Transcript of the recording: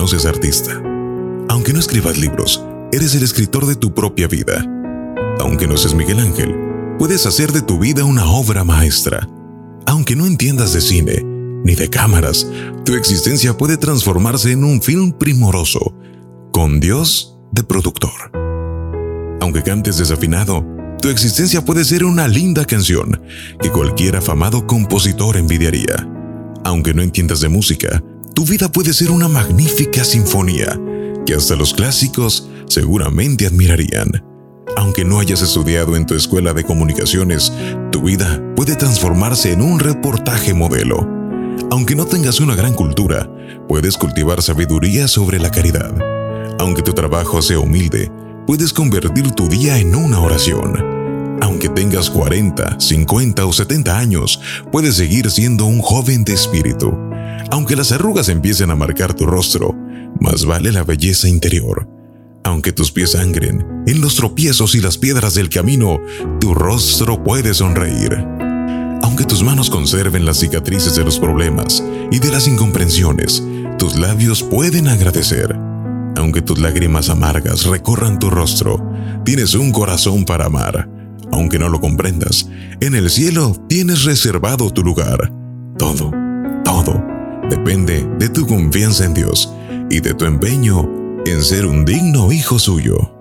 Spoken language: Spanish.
no seas artista. Aunque no escribas libros, eres el escritor de tu propia vida. Aunque no seas Miguel Ángel, puedes hacer de tu vida una obra maestra. Aunque no entiendas de cine ni de cámaras, tu existencia puede transformarse en un film primoroso, con Dios de productor. Aunque cantes desafinado, tu existencia puede ser una linda canción que cualquier afamado compositor envidiaría. Aunque no entiendas de música, tu vida puede ser una magnífica sinfonía que hasta los clásicos seguramente admirarían. Aunque no hayas estudiado en tu escuela de comunicaciones, tu vida puede transformarse en un reportaje modelo. Aunque no tengas una gran cultura, puedes cultivar sabiduría sobre la caridad. Aunque tu trabajo sea humilde, puedes convertir tu día en una oración. Aunque tengas 40, 50 o 70 años, puedes seguir siendo un joven de espíritu. Aunque las arrugas empiecen a marcar tu rostro, más vale la belleza interior. Aunque tus pies sangren, en los tropiezos y las piedras del camino, tu rostro puede sonreír. Aunque tus manos conserven las cicatrices de los problemas y de las incomprensiones, tus labios pueden agradecer. Aunque tus lágrimas amargas recorran tu rostro, tienes un corazón para amar. Aunque no lo comprendas, en el cielo tienes reservado tu lugar. Todo, depende de tu confianza en Dios y de tu empeño en ser un digno hijo suyo.